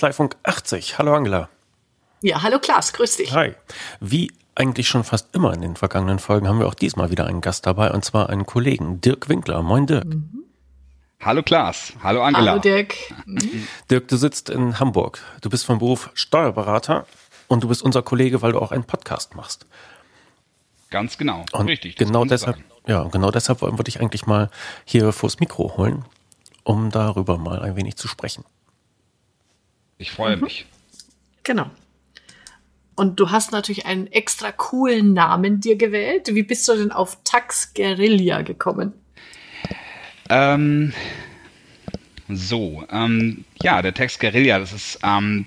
Kanzleifunk 80. Hallo Angela. Ja, hallo Klaas, grüß dich. Hi. Wie eigentlich schon fast immer in den vergangenen Folgen haben wir auch diesmal wieder einen Gast dabei und zwar einen Kollegen, Dirk Winkler. Moin Dirk. Mhm. Hallo Klaas, hallo Angela. Hallo Dirk. Dirk, du sitzt in Hamburg. Du bist vom Beruf Steuerberater und du bist unser Kollege, weil du auch einen Podcast machst. Ganz genau, und richtig. Genau deshalb, ja, genau deshalb wollen wir dich eigentlich mal hier vors Mikro holen, um darüber mal ein wenig zu sprechen. Ich freue mhm. mich. Genau. Und du hast natürlich einen extra coolen Namen dir gewählt. Wie bist du denn auf Tax Guerilla gekommen? Ähm, so, ähm, ja, der Tax Guerilla, das ist, ähm,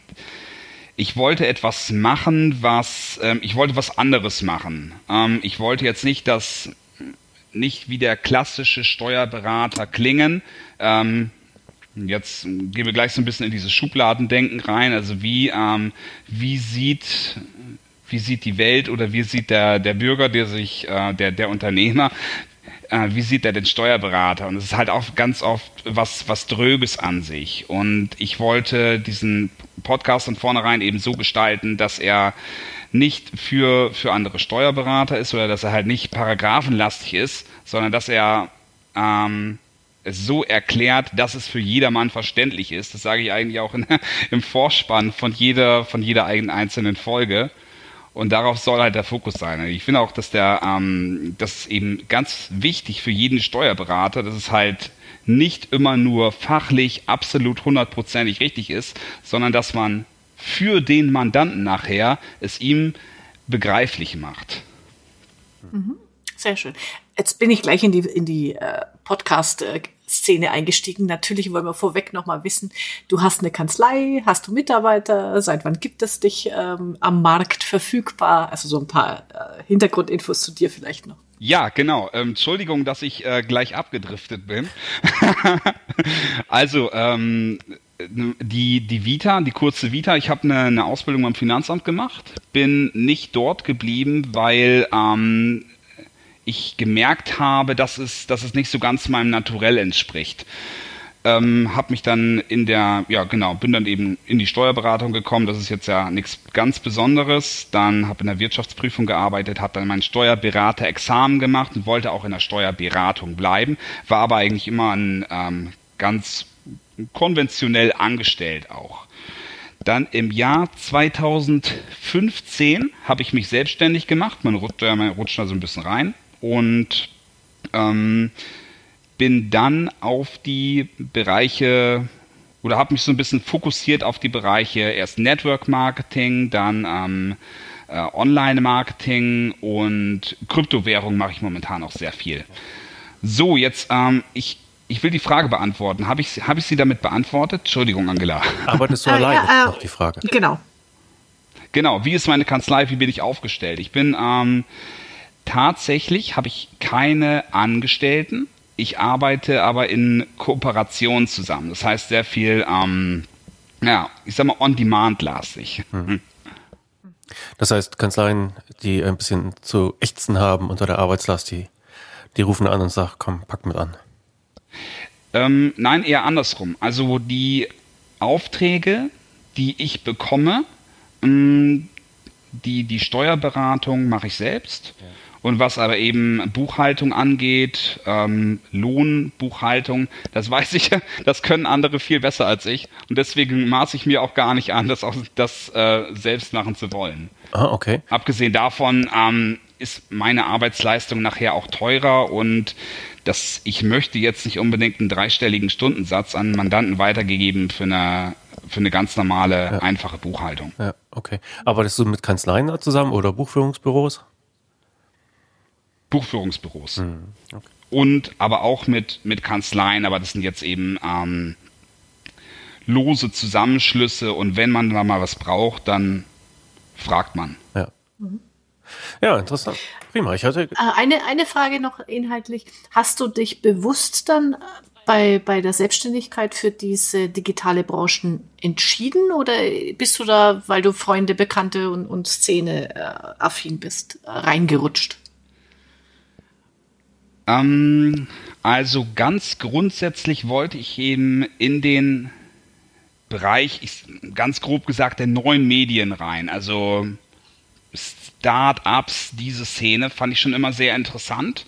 ich wollte etwas machen, was, ähm, ich wollte was anderes machen. Ähm, ich wollte jetzt nicht das, nicht wie der klassische Steuerberater klingen. Ähm, Jetzt gehen wir gleich so ein bisschen in dieses Schubladendenken rein. Also wie, wie sieht wie sieht die Welt oder wie sieht der, der Bürger, der sich, äh, der, der Unternehmer, äh, wie sieht er den Steuerberater? Und es ist halt auch ganz oft was, was Dröges an sich. Und ich wollte diesen Podcast von vornherein eben so gestalten, dass er nicht für, für andere Steuerberater ist oder dass er halt nicht paragraphenlastig ist, sondern dass er ähm, es so erklärt, dass es für jedermann verständlich ist. Das sage ich eigentlich auch in, im Vorspann von jeder, von jeder einzelnen Folge. Und darauf soll halt der Fokus sein. Ich finde auch, dass der, ähm, das ist eben ganz wichtig für jeden Steuerberater, dass es halt nicht immer nur fachlich absolut hundertprozentig richtig ist, sondern dass man für den Mandanten nachher es ihm begreiflich macht. Mhm. Sehr schön. Jetzt bin ich gleich in die, in die äh, Podcast-Szene eingestiegen. Natürlich wollen wir vorweg nochmal wissen, du hast eine Kanzlei, hast du Mitarbeiter, seit wann gibt es dich ähm, am Markt verfügbar? Also so ein paar äh, Hintergrundinfos zu dir vielleicht noch. Ja, genau. Ähm, Entschuldigung, dass ich äh, gleich abgedriftet bin. also, ähm, die, die Vita, die kurze Vita, ich habe eine, eine Ausbildung beim Finanzamt gemacht, bin nicht dort geblieben, weil ähm, ich gemerkt habe, dass es, dass es nicht so ganz meinem Naturell entspricht. Ähm, habe mich dann in der, ja genau, bin dann eben in die Steuerberatung gekommen. Das ist jetzt ja nichts ganz Besonderes. Dann habe in der Wirtschaftsprüfung gearbeitet, habe dann mein Steuerberater-Examen gemacht und wollte auch in der Steuerberatung bleiben. War aber eigentlich immer ein ähm, ganz konventionell angestellt auch. Dann im Jahr 2015 habe ich mich selbstständig gemacht. Man rutscht, man rutscht da so ein bisschen rein und ähm, bin dann auf die Bereiche oder habe mich so ein bisschen fokussiert auf die Bereiche erst Network Marketing, dann ähm, äh, Online Marketing und Kryptowährung mache ich momentan auch sehr viel. So, jetzt ähm, ich ich will die Frage beantworten. Habe ich, hab ich sie damit beantwortet? Entschuldigung, Angela. Arbeitest du äh, alleine? Äh, äh, noch die Frage. Genau. Genau. Wie ist meine Kanzlei? Wie bin ich aufgestellt? Ich bin ähm, Tatsächlich habe ich keine Angestellten. Ich arbeite aber in Kooperation zusammen. Das heißt sehr viel, ähm, ja, ich sag mal, on-demand-lastig. Mhm. Das heißt, Kanzleien, die ein bisschen zu ächzen haben unter der Arbeitslast, die, die rufen an und sagen, komm, pack mit an. Ähm, nein, eher andersrum. Also die Aufträge, die ich bekomme, mm, die, die Steuerberatung mache ich selbst. Ja. Und was aber eben Buchhaltung angeht, ähm, Lohnbuchhaltung, das weiß ich, das können andere viel besser als ich. Und deswegen maße ich mir auch gar nicht an, das, auch, das äh, selbst machen zu wollen. Ah, okay. Abgesehen davon ähm, ist meine Arbeitsleistung nachher auch teurer und das, ich möchte jetzt nicht unbedingt einen dreistelligen Stundensatz an Mandanten weitergegeben für eine, für eine ganz normale, ja. einfache Buchhaltung. Ja, okay. Arbeitest du mit Kanzleien zusammen oder Buchführungsbüros? Buchführungsbüros. Mhm. Okay. Und aber auch mit, mit Kanzleien, aber das sind jetzt eben ähm, lose Zusammenschlüsse und wenn man da mal was braucht, dann fragt man. Ja. Mhm. Ja, interessant. Prima. Ich hatte äh, eine, eine Frage noch inhaltlich. Hast du dich bewusst dann bei, bei der Selbstständigkeit für diese digitale Branchen entschieden oder bist du da, weil du Freunde, Bekannte und, und Szene äh, affin bist, äh, reingerutscht? Ähm, also ganz grundsätzlich wollte ich eben in den Bereich, ich, ganz grob gesagt, der neuen Medien rein. Also Start-ups, diese Szene fand ich schon immer sehr interessant.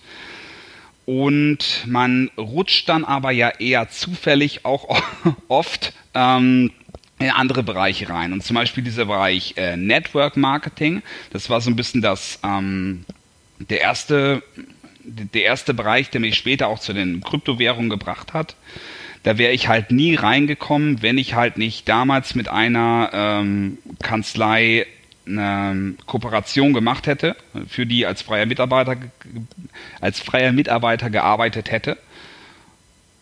Und man rutscht dann aber ja eher zufällig auch oft ähm, in andere Bereiche rein. Und zum Beispiel dieser Bereich äh, Network Marketing, das war so ein bisschen das ähm, der erste der erste Bereich, der mich später auch zu den Kryptowährungen gebracht hat. Da wäre ich halt nie reingekommen, wenn ich halt nicht damals mit einer ähm, Kanzlei eine Kooperation gemacht hätte, für die als freier Mitarbeiter als freier Mitarbeiter gearbeitet hätte.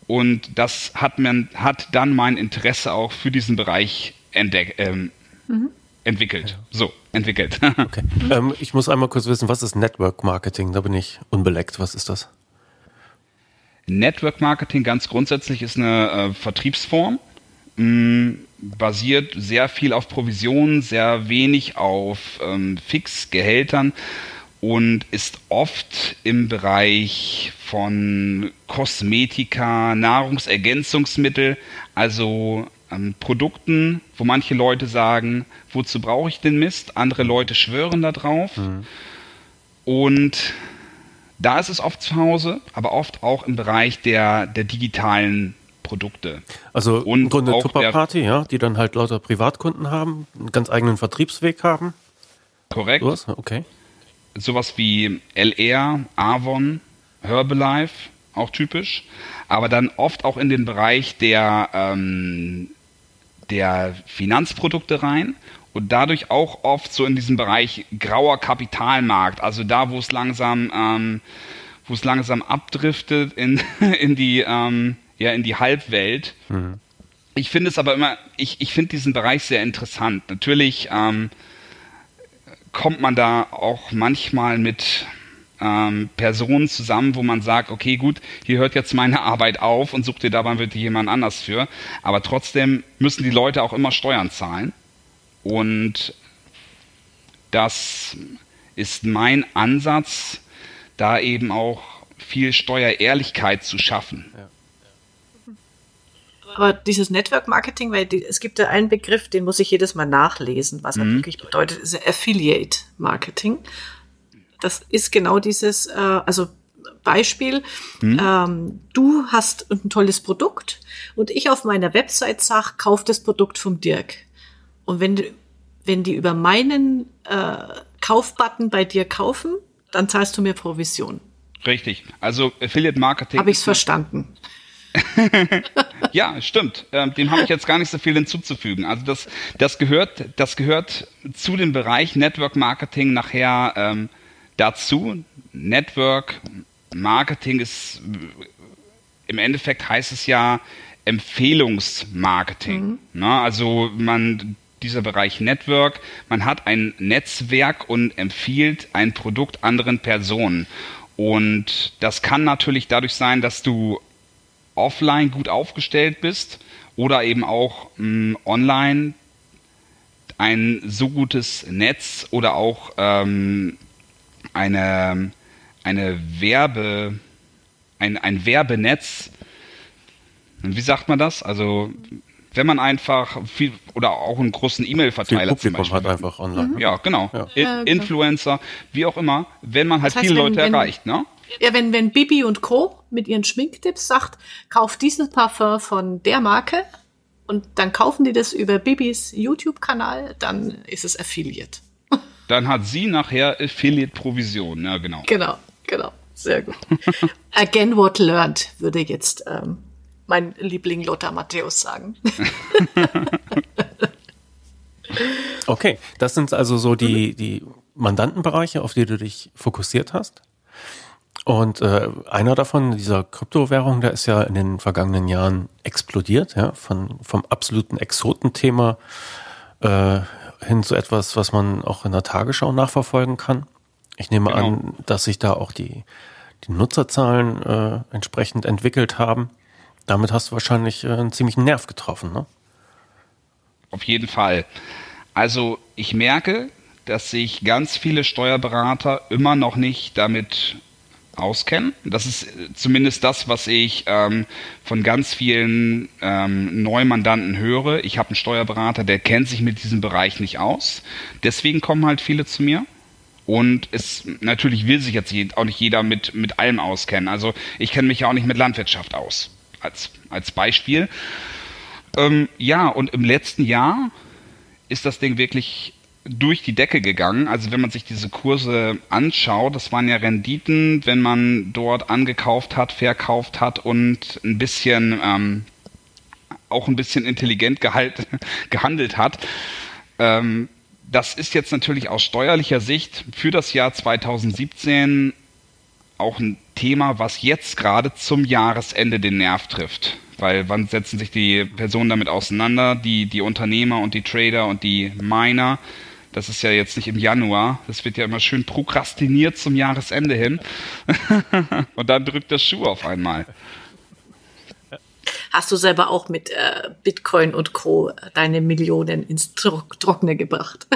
Und das hat man hat dann mein Interesse auch für diesen Bereich entdeck, ähm, mhm. Entwickelt. So entwickelt. okay. Ähm, ich muss einmal kurz wissen, was ist Network Marketing? Da bin ich unbeleckt. Was ist das? Network Marketing ganz grundsätzlich ist eine äh, Vertriebsform. Mh, mm, basiert sehr viel auf Provisionen, sehr wenig auf ähm, Fixgehältern und ist oft im Bereich von Kosmetika, Nahrungsergänzungsmittel, also ähm, Produkten, wo manche Leute sagen, wozu brauche ich den Mist? Andere Leute schwören darauf. Mhm. Und da ist es oft zu Hause, aber oft auch im Bereich der, der digitalen Produkte. Also und im Grunde Tupper-Party, ja, die dann halt lauter Privatkunden haben, einen ganz eigenen Vertriebsweg haben. Korrekt. Sowas? Okay. Sowas wie LR, Avon, Herbalife, auch typisch. Aber dann oft auch in den Bereich der, ähm, der Finanzprodukte rein und dadurch auch oft so in diesem Bereich grauer Kapitalmarkt, also da, wo es langsam, ähm, wo es langsam abdriftet in, in die ähm, ja, in die Halbwelt. Mhm. Ich finde es aber immer, ich, ich finde diesen Bereich sehr interessant. Natürlich ähm, kommt man da auch manchmal mit ähm, Personen zusammen, wo man sagt, okay, gut, hier hört jetzt meine Arbeit auf und sucht dir dabei wirklich jemand anders für. Aber trotzdem müssen die Leute auch immer Steuern zahlen. Und das ist mein Ansatz, da eben auch viel Steuerehrlichkeit zu schaffen. Ja. Aber dieses Network Marketing, weil die, es gibt ja einen Begriff, den muss ich jedes Mal nachlesen, was mhm. er wirklich bedeutet, ist Affiliate Marketing. Das ist genau dieses, äh, also Beispiel, mhm. ähm, du hast ein tolles Produkt und ich auf meiner Website sage, kauf das Produkt vom Dirk. Und wenn, wenn die über meinen äh, Kaufbutton bei dir kaufen, dann zahlst du mir Provision. Richtig. Also Affiliate Marketing. Habe ich es verstanden. ja, stimmt. Ähm, dem habe ich jetzt gar nicht so viel hinzuzufügen. Also das, das gehört, das gehört zu dem Bereich Network Marketing nachher ähm, dazu. Network Marketing ist im Endeffekt heißt es ja Empfehlungsmarketing. Mhm. Ne? Also man dieser Bereich Network, man hat ein Netzwerk und empfiehlt ein Produkt anderen Personen. Und das kann natürlich dadurch sein, dass du offline gut aufgestellt bist oder eben auch mh, online ein so gutes Netz oder auch ähm, eine, eine Werbe, ein, ein Werbenetz, wie sagt man das? Also wenn man einfach viel oder auch einen großen E-Mail-Verteiler zum Beispiel hat einfach online. Ja, genau. Ja. Influencer, wie auch immer, wenn man halt das heißt, viele wenn, Leute wenn, erreicht, ne? Ja, wenn, wenn Bibi und Co. mit ihren Schminktipps sagt, kauf dieses Parfum von der Marke und dann kaufen die das über Bibis YouTube-Kanal, dann ist es Affiliate. Dann hat sie nachher Affiliate-Provision, ja genau. Genau, genau. Sehr gut. Again what learned, würde jetzt ähm, mein Liebling Lothar Matthäus sagen. okay, das sind also so die, die Mandantenbereiche, auf die du dich fokussiert hast. Und äh, einer davon, dieser Kryptowährung, der ist ja in den vergangenen Jahren explodiert, ja, von, vom absoluten Exotenthema äh, hin zu etwas, was man auch in der Tagesschau nachverfolgen kann. Ich nehme genau. an, dass sich da auch die, die Nutzerzahlen äh, entsprechend entwickelt haben. damit hast du wahrscheinlich äh, einen ziemlichen Nerv getroffen, ne? Auf jeden Fall. Also ich merke, dass sich ganz viele Steuerberater immer noch nicht damit auskennen. Das ist zumindest das, was ich ähm, von ganz vielen ähm, Neumandanten höre. Ich habe einen Steuerberater, der kennt sich mit diesem Bereich nicht aus. Deswegen kommen halt viele zu mir. Und es natürlich will sich jetzt auch nicht jeder mit, mit allem auskennen. Also ich kenne mich ja auch nicht mit Landwirtschaft aus. Als, als Beispiel. Ähm, ja, und im letzten Jahr ist das Ding wirklich durch die Decke gegangen. Also wenn man sich diese Kurse anschaut, das waren ja Renditen, wenn man dort angekauft hat, verkauft hat und ein bisschen ähm, auch ein bisschen intelligent gehalt, gehandelt hat. Ähm, das ist jetzt natürlich aus steuerlicher Sicht für das Jahr 2017 auch ein Thema, was jetzt gerade zum Jahresende den Nerv trifft. Weil wann setzen sich die Personen damit auseinander, die, die Unternehmer und die Trader und die Miner? Das ist ja jetzt nicht im Januar. Das wird ja immer schön prokrastiniert zum Jahresende hin. und dann drückt der Schuh auf einmal. Hast du selber auch mit äh, Bitcoin und Co. deine Millionen ins Tro Trockene gebracht?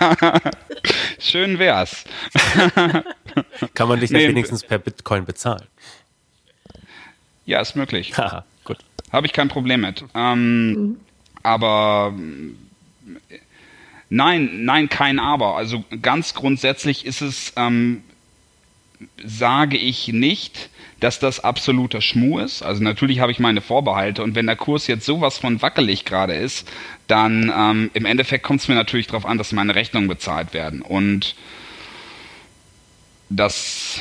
schön wär's. Kann man dich nee, wenigstens per Bitcoin bezahlen? Ja, ist möglich. gut. Habe ich kein Problem mit. Ähm, mhm. Aber Nein, nein, kein Aber. Also ganz grundsätzlich ist es, ähm, sage ich nicht, dass das absoluter Schmuh ist. Also natürlich habe ich meine Vorbehalte und wenn der Kurs jetzt sowas von wackelig gerade ist, dann ähm, im Endeffekt kommt es mir natürlich darauf an, dass meine Rechnungen bezahlt werden. Und das,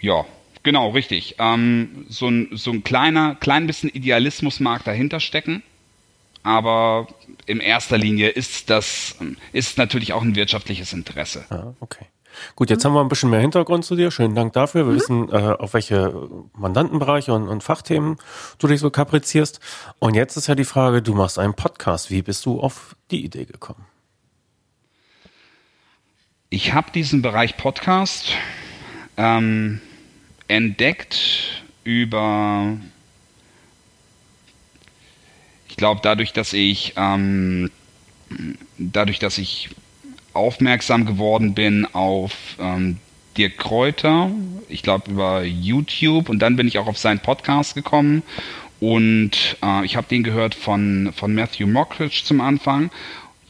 ja, genau, richtig. Ähm, so, ein, so ein kleiner, klein bisschen Idealismus mag dahinter stecken aber in erster Linie ist das ist natürlich auch ein wirtschaftliches Interesse. Ah, okay. Gut, jetzt mhm. haben wir ein bisschen mehr Hintergrund zu dir. Schönen Dank dafür. Wir mhm. wissen, äh, auf welche Mandantenbereiche und, und, Fachthemen du dich so kaprizierst. Und jetzt ist ja die Frage, du machst einen Podcast. Wie bist du auf die Idee gekommen? Ich habe diesen Bereich Podcast ähm, entdeckt über glaube, dadurch, dass ich ähm, dadurch, dass ich aufmerksam geworden bin auf ähm, Dirk Kräuter, ich glaube über YouTube und dann bin ich auch auf seinen Podcast gekommen. Und äh, ich habe den gehört von, von Matthew Mockridge zum Anfang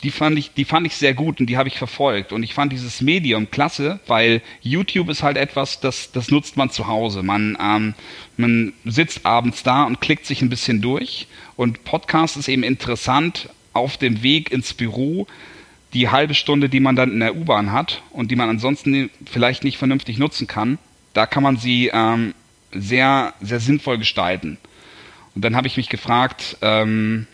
die fand ich, die fand ich sehr gut und die habe ich verfolgt. Und ich fand dieses Medium klasse, weil YouTube ist halt etwas, das, das nutzt man zu Hause. Man, ähm, man sitzt abends da und klickt sich ein bisschen durch. Und Podcast ist eben interessant auf dem Weg ins Büro. Die halbe Stunde, die man dann in der U-Bahn hat und die man ansonsten vielleicht nicht vernünftig nutzen kann, da kann man sie ähm, sehr, sehr sinnvoll gestalten. Und dann habe ich mich gefragt, ähm,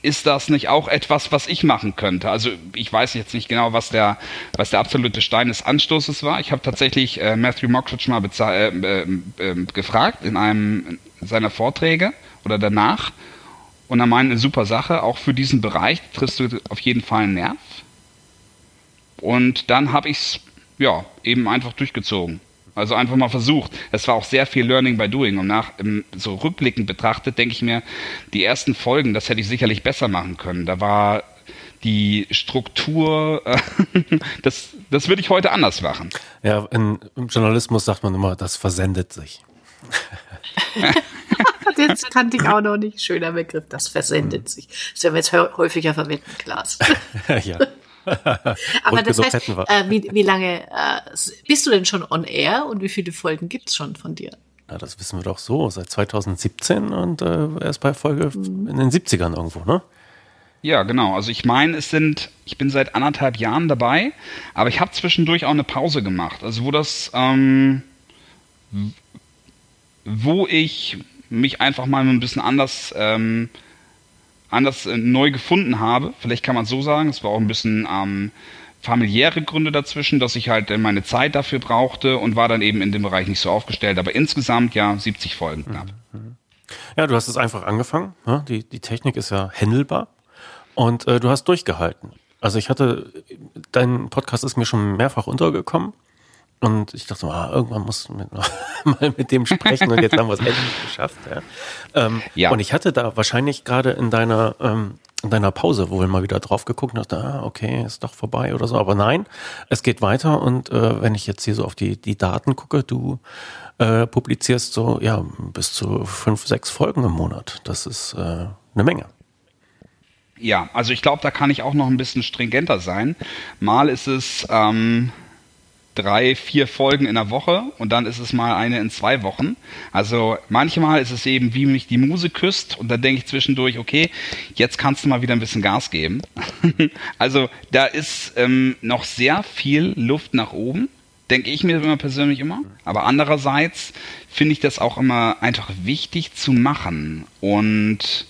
ist das nicht auch etwas, was ich machen könnte? Also ich weiß jetzt nicht genau, was der, was der absolute Stein des Anstoßes war. Ich habe tatsächlich äh, Matthew Mockridge mal äh, äh, äh, gefragt in einem seiner Vorträge oder danach. Und er meinte, super Sache, auch für diesen Bereich triffst du auf jeden Fall einen Nerv. Und dann habe ich es ja, eben einfach durchgezogen. Also einfach mal versucht. Es war auch sehr viel Learning by Doing. Und nach so rückblickend betrachtet, denke ich mir, die ersten Folgen, das hätte ich sicherlich besser machen können. Da war die Struktur, äh, das, das würde ich heute anders machen. Ja, in, im Journalismus sagt man immer, das versendet sich. das kannte ich auch noch nicht. Schöner Begriff, das versendet sich. Das werden wir jetzt häufiger verwenden, Klaas. ja. Aber das heißt, äh, wie, wie lange äh, bist du denn schon on air und wie viele Folgen gibt es schon von dir? Ja, das wissen wir doch so, seit 2017 und äh, erst bei Folge mhm. in den 70ern irgendwo, ne? Ja, genau. Also ich meine, es sind, ich bin seit anderthalb Jahren dabei, aber ich habe zwischendurch auch eine Pause gemacht. Also wo das, ähm, wo ich mich einfach mal ein bisschen anders ähm, anders äh, neu gefunden habe. Vielleicht kann man es so sagen. Es war auch ein bisschen ähm, familiäre Gründe dazwischen, dass ich halt äh, meine Zeit dafür brauchte und war dann eben in dem Bereich nicht so aufgestellt. Aber insgesamt ja 70 Folgen knapp. Mhm. Ja, du hast es einfach angefangen. Ne? Die, die Technik ist ja händelbar und äh, du hast durchgehalten. Also ich hatte, dein Podcast ist mir schon mehrfach untergekommen Und ich dachte, ah, irgendwann muss man mal mit dem sprechen und jetzt haben wir es endlich geschafft. Ja. Ähm, ja. Und ich hatte da wahrscheinlich gerade in deiner ähm, in deiner Pause, wo wir mal wieder drauf geguckt haben, ah, okay, ist doch vorbei oder so. Aber nein, es geht weiter und äh, wenn ich jetzt hier so auf die, die Daten gucke, du äh, publizierst so, ja, bis zu fünf, sechs Folgen im Monat. Das ist äh, eine Menge. Ja, also ich glaube, da kann ich auch noch ein bisschen stringenter sein. Mal ist es ähm, drei, vier Folgen in der Woche und dann ist es mal eine in zwei Wochen. Also manchmal ist es eben, wie mich die Muse küsst und dann denke ich zwischendurch, okay, jetzt kannst du mal wieder ein bisschen Gas geben. also da ist ähm, noch sehr viel Luft nach oben, denke ich mir immer persönlich immer. Aber andererseits finde ich das auch immer einfach wichtig zu machen und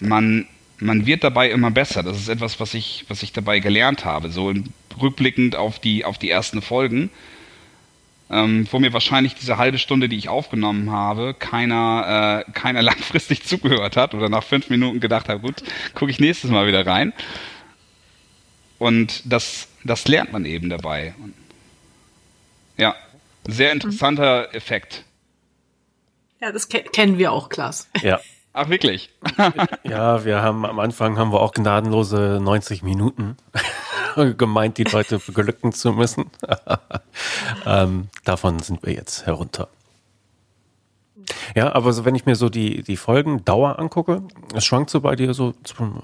man man wird dabei immer besser. Das ist etwas, was ich, was ich dabei gelernt habe. So rückblickend auf die, auf die ersten Folgen, ähm, wo mir wahrscheinlich diese halbe Stunde, die ich aufgenommen habe, keiner, äh, keiner langfristig zugehört hat oder nach fünf Minuten gedacht hat, gut, gucke ich nächstes Mal wieder rein. Und das, das lernt man eben dabei. Ja, sehr interessanter Effekt. Ja, das kennen wir auch, Klaas. Ja. Ach, wirklich? ja, wir haben am Anfang haben wir auch gnadenlose 90 Minuten gemeint, die Leute beglücken zu müssen. ähm, davon sind wir jetzt herunter. Ja, aber so, wenn ich mir so die, die Folgen Dauer angucke, es schwankt so bei dir so ein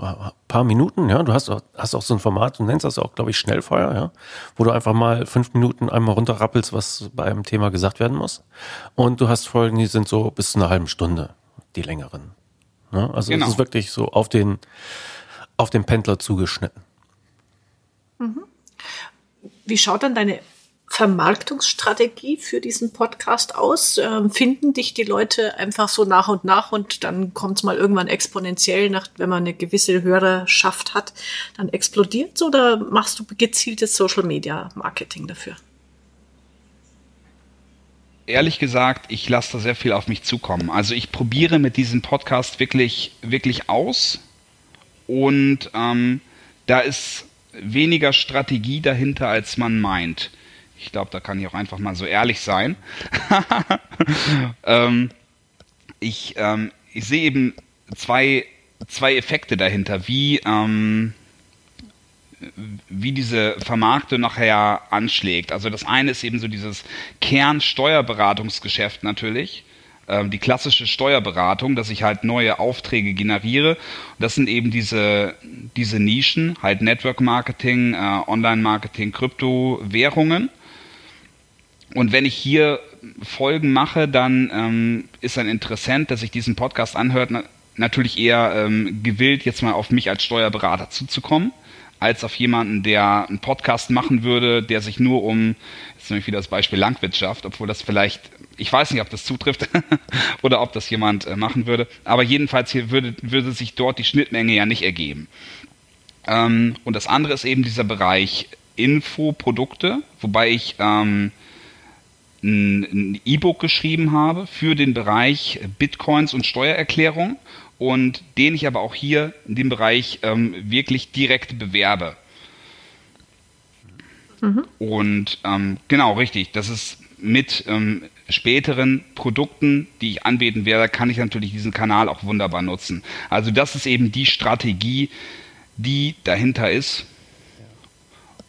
paar Minuten, ja. Du hast auch, hast auch so ein Format, du nennst das auch, glaube ich, Schnellfeuer, ja, wo du einfach mal fünf Minuten einmal runterrappelst, was bei einem Thema gesagt werden muss. Und du hast Folgen, die sind so bis zu einer halben Stunde, die längeren. Ne? Also genau. es ist wirklich so auf den, auf den Pendler zugeschnitten. Mhm. Wie schaut dann deine Vermarktungsstrategie für diesen Podcast aus? Ähm, finden dich die Leute einfach so nach und nach und dann kommt es mal irgendwann exponentiell, nach, wenn man eine gewisse Hörerschaft hat, dann explodiert oder machst du gezieltes Social Media Marketing dafür? Ehrlich gesagt, ich lasse da sehr viel auf mich zukommen. Also ich probiere mit diesem Podcast wirklich, wirklich aus und ähm, da ist weniger Strategie dahinter, als man meint. Ich glaube, da kann ich auch einfach mal so ehrlich sein. ähm, ich, ähm, ich sehe eben zwei, zwei Effekte dahinter, wie, ähm, wie diese Vermarkte nachher anschlägt. Also das eine ist eben so dieses Kernsteuerberatungsgeschäft natürlich, ähm, die klassische Steuerberatung, dass ich halt neue Aufträge generiere. Das sind eben diese, diese Nischen, halt Network Marketing, äh, Online Marketing, Krypto, Währungen. Und wenn ich hier Folgen mache, dann ähm, ist ein Interessent, der sich diesen Podcast anhört, na natürlich eher ähm, gewillt, jetzt mal auf mich als Steuerberater zuzukommen als auf jemanden, der einen Podcast machen würde, der sich nur um, jetzt nehme ich wieder das Beispiel Landwirtschaft, obwohl das vielleicht, ich weiß nicht, ob das zutrifft oder ob das jemand äh, machen würde, aber jedenfalls hier würde, würde sich dort die Schnittmenge ja nicht ergeben. Ähm, und das andere ist eben dieser Bereich Infoprodukte, wobei ich ähm, ein E-Book geschrieben habe für den Bereich Bitcoins und Steuererklärung und den ich aber auch hier in dem Bereich ähm, wirklich direkt bewerbe. Mhm. Und ähm, genau, richtig, das ist mit ähm, späteren Produkten, die ich anbieten werde, kann ich natürlich diesen Kanal auch wunderbar nutzen. Also das ist eben die Strategie, die dahinter ist.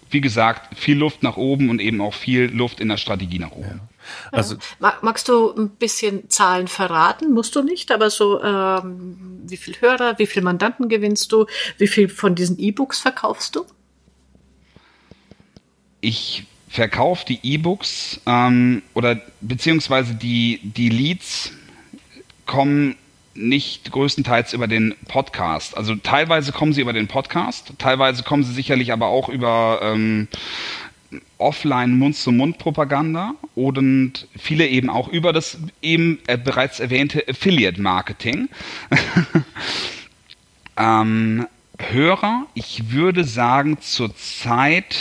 Wie gesagt, viel Luft nach oben und eben auch viel Luft in der Strategie nach oben. Ja. Also, Magst du ein bisschen Zahlen verraten? Musst du nicht, aber so, ähm, wie viel Hörer, wie viele Mandanten gewinnst du, wie viel von diesen E-Books verkaufst du? Ich verkaufe die E-Books ähm, oder beziehungsweise die, die Leads kommen nicht größtenteils über den Podcast. Also teilweise kommen sie über den Podcast, teilweise kommen sie sicherlich aber auch über ähm, offline Mund-zu-Mund-Propaganda und viele eben auch über das eben äh, bereits erwähnte Affiliate-Marketing. ähm, Hörer, ich würde sagen, zurzeit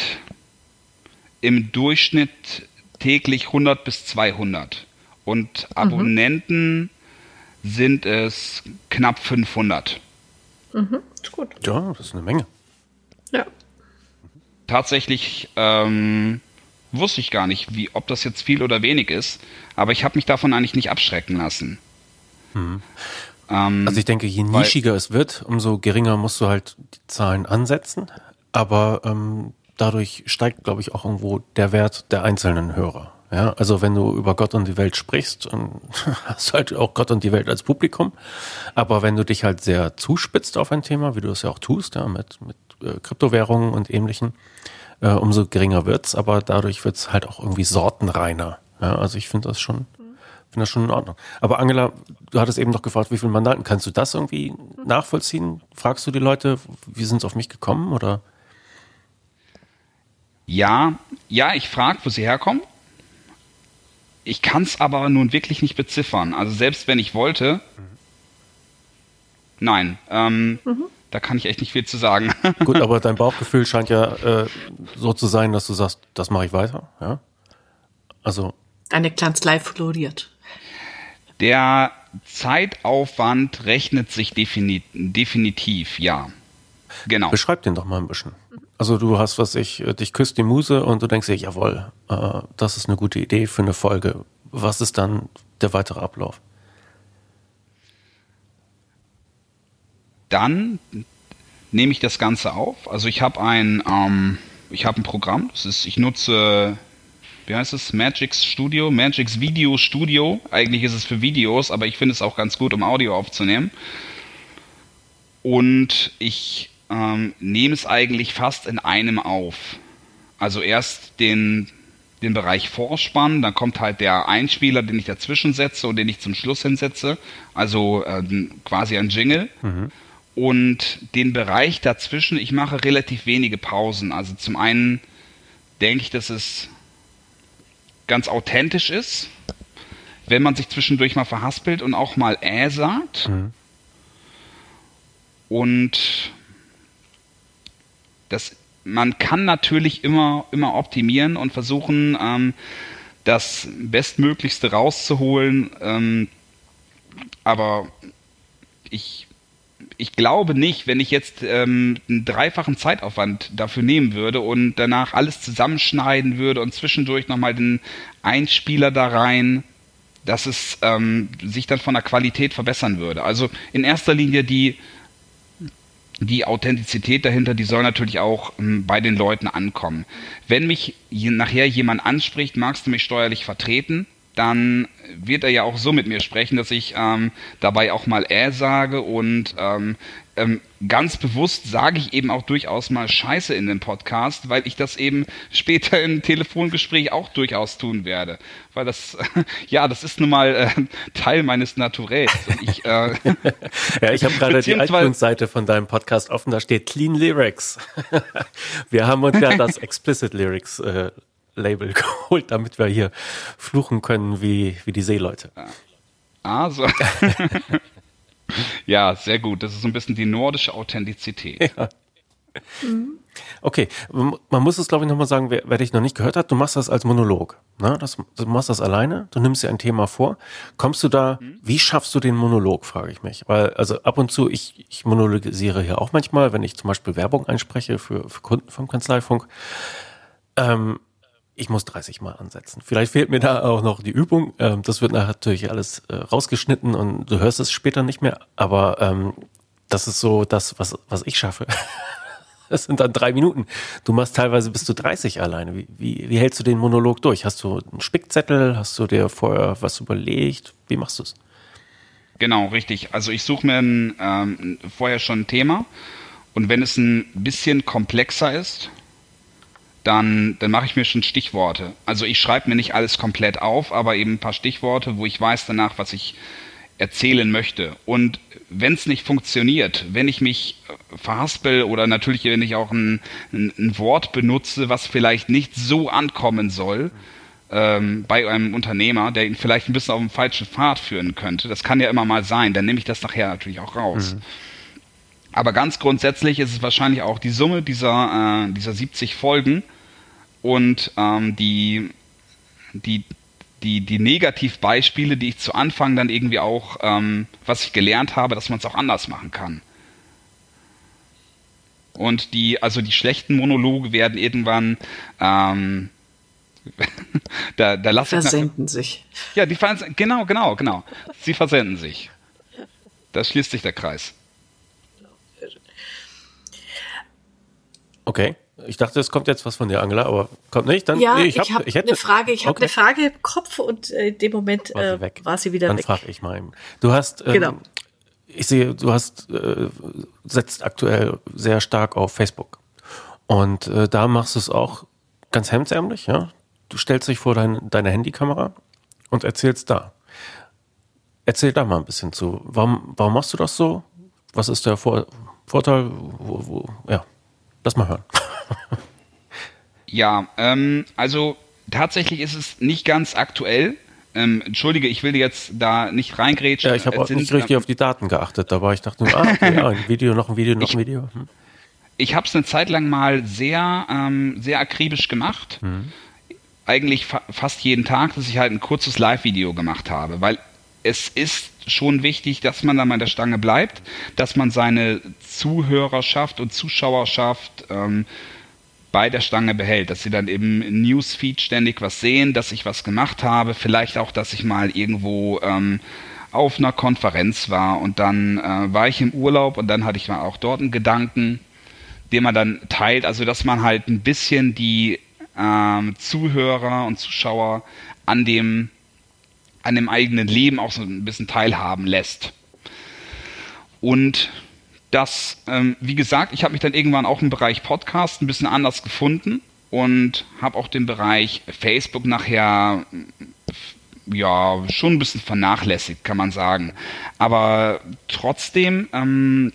im Durchschnitt täglich 100 bis 200 und mhm. Abonnenten mhm. sind es knapp 500. Mhm, ist gut. Ja, das ist eine Menge. Ja tatsächlich ähm, wusste ich gar nicht, wie, ob das jetzt viel oder wenig ist. Aber ich habe mich davon eigentlich nicht abschrecken lassen. Hm. Ähm, also ich denke, je nischiger es wird, umso geringer musst du halt die Zahlen ansetzen. Aber ähm, dadurch steigt, glaube ich, auch irgendwo der Wert der einzelnen Hörer. Ja, also wenn du über Gott und die Welt sprichst, dann hast du halt auch Gott und die Welt als Publikum. Aber wenn du dich halt sehr zuspitzt auf ein Thema, wie du es ja auch tust, ja, mit, mit äh, Kryptowährungen und ähnlichen, äh, umso geringer wird's. Aber dadurch wird's halt auch irgendwie sortenreiner. Ja, also ich finde das schon, finde das schon in Ordnung. Aber Angela, du hattest eben noch gefragt, wie viele Mandanten. Kannst du das irgendwie nachvollziehen? Fragst du die Leute, wie sind sie auf mich gekommen oder? Ja, ja, ich frage, wo sie herkommen. Ich kann es aber nun wirklich nicht beziffern. Also selbst wenn ich wollte, nein, ähm, mhm. Da kann ich echt nicht viel zu sagen. Gut, aber dein Bauchgefühl scheint ja äh, so zu sein, dass du sagst, das mache ich weiter. Ja? Also Deine Kanzlei floriert. Der Zeitaufwand rechnet sich defini definitiv, ja. Genau. Beschreib den doch mal ein bisschen. Also du hast, was ich, äh, dich küsst die Muse und du denkst dir, jawohl, äh, das ist eine gute Idee für eine Folge. Was ist dann der weitere Ablauf? Dann nehme ich das Ganze auf. Also ich habe ein, ähm, ich habe ein Programm. Das ist, ich nutze, wie heißt es, Magix Studio, Magix Video Studio. Eigentlich ist es für Videos, aber ich finde es auch ganz gut, um Audio aufzunehmen. Und ich ähm, nehme es eigentlich fast in einem auf. Also erst den, den Bereich Vorspann, dann kommt halt der Einspieler, den ich dazwischen setze und den ich zum Schluss hinsetze, also äh, quasi ein Jingle. Mhm. Und den Bereich dazwischen, ich mache relativ wenige Pausen. Also zum einen denke ich, dass es ganz authentisch ist, wenn man sich zwischendurch mal verhaspelt und auch mal äh sagt. Mhm. Und das, man kann natürlich immer, immer optimieren und versuchen, ähm, das Bestmöglichste rauszuholen. Ähm, aber ich, ich glaube nicht, wenn ich jetzt ähm, einen dreifachen Zeitaufwand dafür nehmen würde und danach alles zusammenschneiden würde und zwischendurch nochmal den Einspieler da rein, dass es ähm, sich dann von der Qualität verbessern würde. Also in erster Linie die die Authentizität dahinter, die soll natürlich auch ähm, bei den Leuten ankommen. Wenn mich nachher jemand anspricht, magst du mich steuerlich vertreten, dann wird er ja auch so mit mir sprechen, dass ich ähm, dabei auch mal äh sage und ähm, ähm, ganz bewusst sage ich eben auch durchaus mal Scheiße in dem Podcast, weil ich das eben später im Telefongespräch auch durchaus tun werde. Weil das, ja, das ist nun mal äh, Teil meines Naturells. Ich, äh, ja, ich habe gerade die iTunes-Seite von deinem Podcast offen, da steht Clean Lyrics. Wir haben uns ja das Explicit Lyrics äh, Label geholt, damit wir hier fluchen können wie, wie die Seeleute. Ah, so. ja, sehr gut. Das ist so ein bisschen die nordische Authentizität. Ja. Okay, man muss es glaube ich nochmal sagen, wer, wer, dich noch nicht gehört hat, du machst das als Monolog. Ne? Das, du machst das alleine, du nimmst dir ein Thema vor. Kommst du da, mhm. wie schaffst du den Monolog, frage ich mich. Weil, also ab und zu, ich, ich monologisiere hier auch manchmal, wenn ich zum Beispiel Werbung einspreche für, für Kunden vom Kanzleifunk. Ähm, ich muss 30 Mal ansetzen. Vielleicht fehlt mir da auch noch die Übung. Ähm, das wird natürlich alles äh, rausgeschnitten und du hörst es später nicht mehr. Aber ähm, das ist so das, was, was ich schaffe. Das sind dann drei Minuten. Du machst teilweise bis zu 30 alleine. Wie, wie, wie hältst du den Monolog durch? Hast du einen Spickzettel? Hast du dir vorher was überlegt? Wie machst du es? Genau, richtig. Also ich suche mir ein, ähm, vorher schon ein Thema und wenn es ein bisschen komplexer ist, dann, dann mache ich mir schon Stichworte. Also ich schreibe mir nicht alles komplett auf, aber eben ein paar Stichworte, wo ich weiß danach, was ich erzählen möchte. Und wenn es nicht funktioniert, wenn ich mich verhaspel oder natürlich, wenn ich auch ein, ein, ein Wort benutze, was vielleicht nicht so ankommen soll, ähm, bei einem Unternehmer, der ihn vielleicht ein bisschen auf den falschen Pfad führen könnte, das kann ja immer mal sein, dann nehme ich das nachher natürlich auch raus. Mhm. Aber ganz grundsätzlich ist es wahrscheinlich auch die Summe dieser, äh, dieser 70 Folgen, und ähm, die, die, die, die Negativbeispiele, die ich zu Anfang dann irgendwie auch, ähm, was ich gelernt habe, dass man es auch anders machen kann. Und die, also die schlechten Monologe werden irgendwann, ähm, da, da lasse versenden sich. Ja, die genau, genau, genau. Sie versenden sich. Da schließt sich der Kreis. Okay. Ich dachte, es kommt jetzt was von dir, Angela, aber kommt nicht. Dann, ja, nee, ich, habe hab eine Frage. Ich okay. habe eine Frage im Kopf und äh, in dem Moment war sie, äh, weg. War sie wieder dann weg. Dann frage ich mal. Du hast, ähm, genau. ich sehe, du hast äh, setzt aktuell sehr stark auf Facebook und äh, da machst du es auch ganz hemdsärmlich, ja. Du stellst dich vor dein, deine Handykamera und erzählst da. Erzähl da mal ein bisschen zu. Warum, warum machst du das so? Was ist der Vor Vorteil? Wo, wo, ja, lass mal hören. ja, ähm, also tatsächlich ist es nicht ganz aktuell. Ähm, Entschuldige, ich will jetzt da nicht reingrätschen. Ja, ich habe auch nicht richtig auf die Daten geachtet. Da war ich dachte, ah, okay, ja, ein Video, noch ein Video, noch ein Video. Hm. Ich habe es eine Zeit lang mal sehr, ähm, sehr akribisch gemacht. Mhm. Eigentlich fa fast jeden Tag, dass ich halt ein kurzes Live-Video gemacht habe, weil es ist schon wichtig, dass man dann an der Stange bleibt, dass man seine Zuhörerschaft und Zuschauerschaft ähm, bei der Stange behält, dass sie dann im Newsfeed ständig was sehen, dass ich was gemacht habe, vielleicht auch, dass ich mal irgendwo ähm, auf einer Konferenz war und dann äh, war ich im Urlaub und dann hatte ich mal auch dort einen Gedanken, den man dann teilt, also dass man halt ein bisschen die ähm, Zuhörer und Zuschauer an dem an dem eigenen Leben auch so ein bisschen teilhaben lässt. Und das, ähm, wie gesagt, ich habe mich dann irgendwann auch im Bereich Podcast ein bisschen anders gefunden und habe auch den Bereich Facebook nachher ja schon ein bisschen vernachlässigt, kann man sagen. Aber trotzdem, ähm,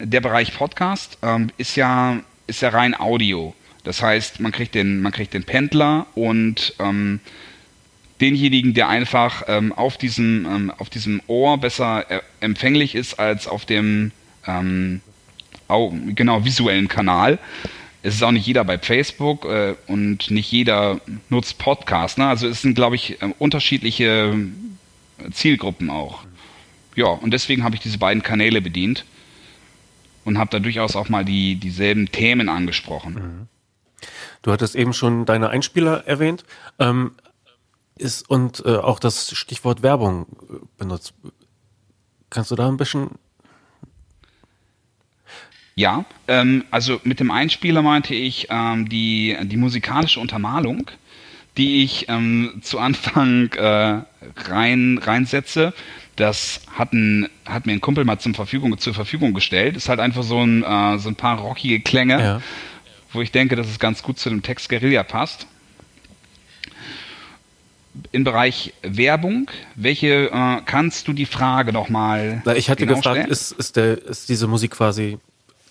der Bereich Podcast ähm, ist ja ist ja rein Audio. Das heißt, man kriegt den man kriegt den Pendler und ähm, denjenigen, der einfach ähm, auf, diesem, ähm, auf diesem Ohr besser äh, empfänglich ist als auf dem ähm, oh, genau visuellen Kanal. Es ist auch nicht jeder bei Facebook äh, und nicht jeder nutzt Podcast. Ne? Also es sind, glaube ich, äh, unterschiedliche Zielgruppen auch. Ja, und deswegen habe ich diese beiden Kanäle bedient und habe da durchaus auch mal die, dieselben Themen angesprochen. Mhm. Du hattest eben schon deine Einspieler erwähnt. Ähm, ist und äh, auch das Stichwort Werbung äh, benutzt. Kannst du da ein bisschen ja, ähm, also mit dem Einspieler meinte ich ähm, die, die musikalische Untermalung, die ich ähm, zu Anfang äh, rein, reinsetze. Das hat, ein, hat mir ein Kumpel mal zum Verfügung, zur Verfügung gestellt. Ist halt einfach so ein, äh, so ein paar rockige Klänge, ja. wo ich denke, dass es ganz gut zu dem Text Guerilla passt im Bereich Werbung, welche äh, kannst du die Frage nochmal? Ich hatte genau gefragt, ist, ist, der, ist diese Musik quasi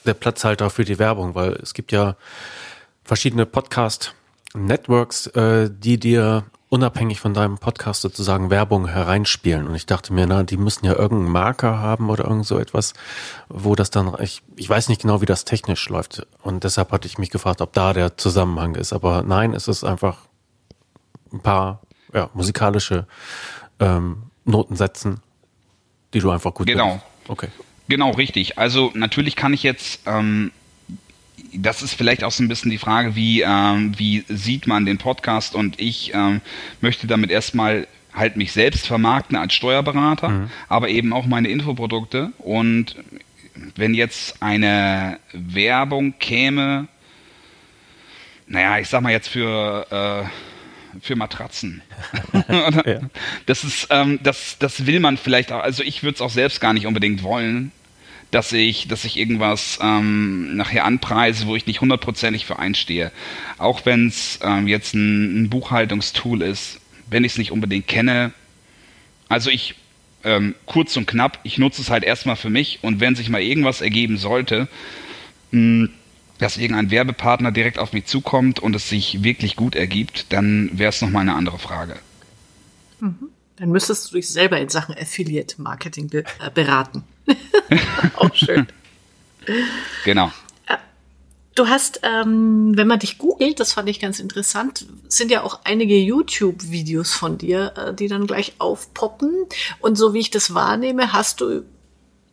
der Platzhalter für die Werbung, weil es gibt ja verschiedene Podcast-Networks, äh, die dir unabhängig von deinem Podcast sozusagen Werbung hereinspielen. Und ich dachte mir, na, die müssen ja irgendeinen Marker haben oder irgend so etwas, wo das dann, ich, ich weiß nicht genau, wie das technisch läuft. Und deshalb hatte ich mich gefragt, ob da der Zusammenhang ist. Aber nein, es ist einfach ein paar ja, musikalische ähm, Noten setzen, die du einfach gut Genau. Bist. Okay. Genau, richtig. Also natürlich kann ich jetzt, ähm, das ist vielleicht auch so ein bisschen die Frage, wie, ähm, wie sieht man den Podcast und ich ähm, möchte damit erstmal halt mich selbst vermarkten als Steuerberater, mhm. aber eben auch meine Infoprodukte. Und wenn jetzt eine Werbung käme, naja, ich sag mal jetzt für äh, für Matratzen. ja. Das ist, ähm, das, das will man vielleicht auch, also ich würde es auch selbst gar nicht unbedingt wollen, dass ich, dass ich irgendwas ähm, nachher anpreise, wo ich nicht hundertprozentig für einstehe. Auch wenn es ähm, jetzt ein, ein, Buchhaltungstool ist, wenn ich es nicht unbedingt kenne. Also ich, ähm, kurz und knapp, ich nutze es halt erstmal für mich und wenn sich mal irgendwas ergeben sollte, mh, hm, dass irgendein Werbepartner direkt auf mich zukommt und es sich wirklich gut ergibt, dann wäre es nochmal eine andere Frage. Mhm. Dann müsstest du dich selber in Sachen Affiliate Marketing be äh, beraten. Auch schön. Genau. Äh, du hast, ähm, wenn man dich googelt, das fand ich ganz interessant, sind ja auch einige YouTube-Videos von dir, äh, die dann gleich aufpoppen. Und so wie ich das wahrnehme, hast du,